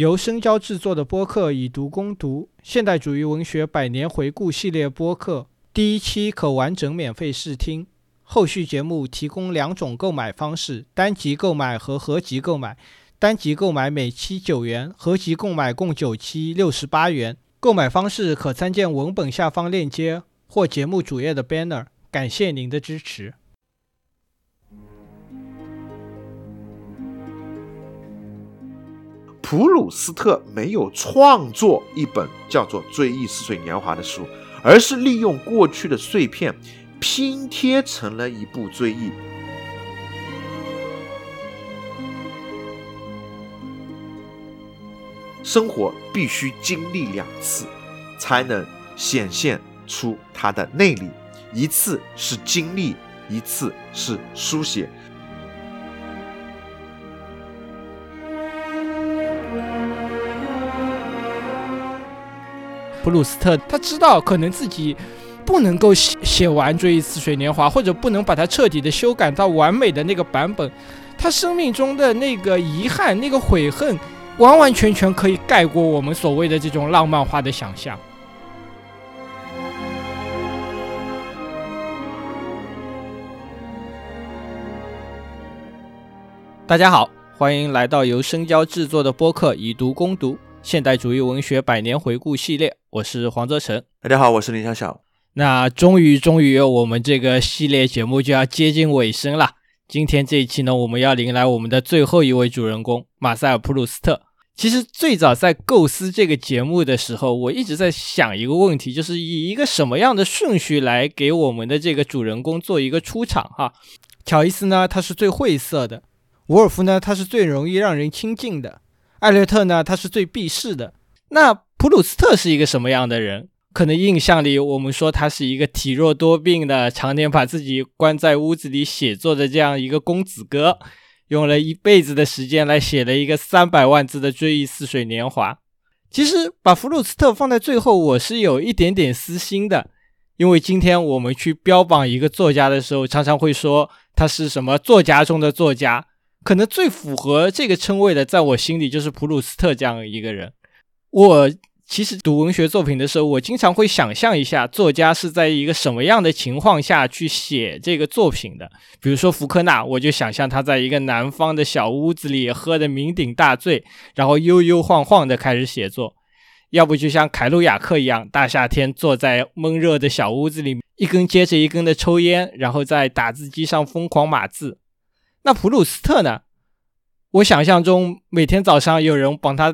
由深交制作的播客《以读攻读》现代主义文学百年回顾系列播客，第一期可完整免费试听。后续节目提供两种购买方式：单集购买和合集购买。单集购买每期九元，合集购买共九期，六十八元。购买方式可参见文本下方链接或节目主页的 banner。感谢您的支持。普鲁斯特没有创作一本叫做《追忆似水年华》的书，而是利用过去的碎片拼贴成了一部追忆。生活必须经历两次，才能显现出它的内力。一次是经历，一次是书写。普鲁斯特他知道，可能自己不能够写写完《追忆似水年华》，或者不能把它彻底的修改到完美的那个版本。他生命中的那个遗憾、那个悔恨，完完全全可以盖过我们所谓的这种浪漫化的想象。大家好，欢迎来到由深交制作的播客《以读攻读》现代主义文学百年回顾系列。我是黄泽成，大家好，我是林小小。那终于，终于，我们这个系列节目就要接近尾声了。今天这一期呢，我们要迎来我们的最后一位主人公马塞尔·普鲁斯特。其实最早在构思这个节目的时候，我一直在想一个问题，就是以一个什么样的顺序来给我们的这个主人公做一个出场哈。乔伊斯呢，他是最晦涩的；伍尔夫呢，他是最容易让人亲近的；艾略特呢，他是最避世的。那普鲁斯特是一个什么样的人？可能印象里，我们说他是一个体弱多病的，常年把自己关在屋子里写作的这样一个公子哥，用了一辈子的时间来写了一个三百万字的《追忆似水年华》。其实把普鲁斯特放在最后，我是有一点点私心的，因为今天我们去标榜一个作家的时候，常常会说他是什么作家中的作家，可能最符合这个称谓的，在我心里就是普鲁斯特这样一个人。我其实读文学作品的时候，我经常会想象一下作家是在一个什么样的情况下去写这个作品的。比如说福克纳，我就想象他在一个南方的小屋子里喝得酩酊大醉，然后悠悠晃晃的开始写作；要不就像凯鲁亚克一样，大夏天坐在闷热的小屋子里，一根接着一根的抽烟，然后在打字机上疯狂码字。那普鲁斯特呢？我想象中每天早上有人帮他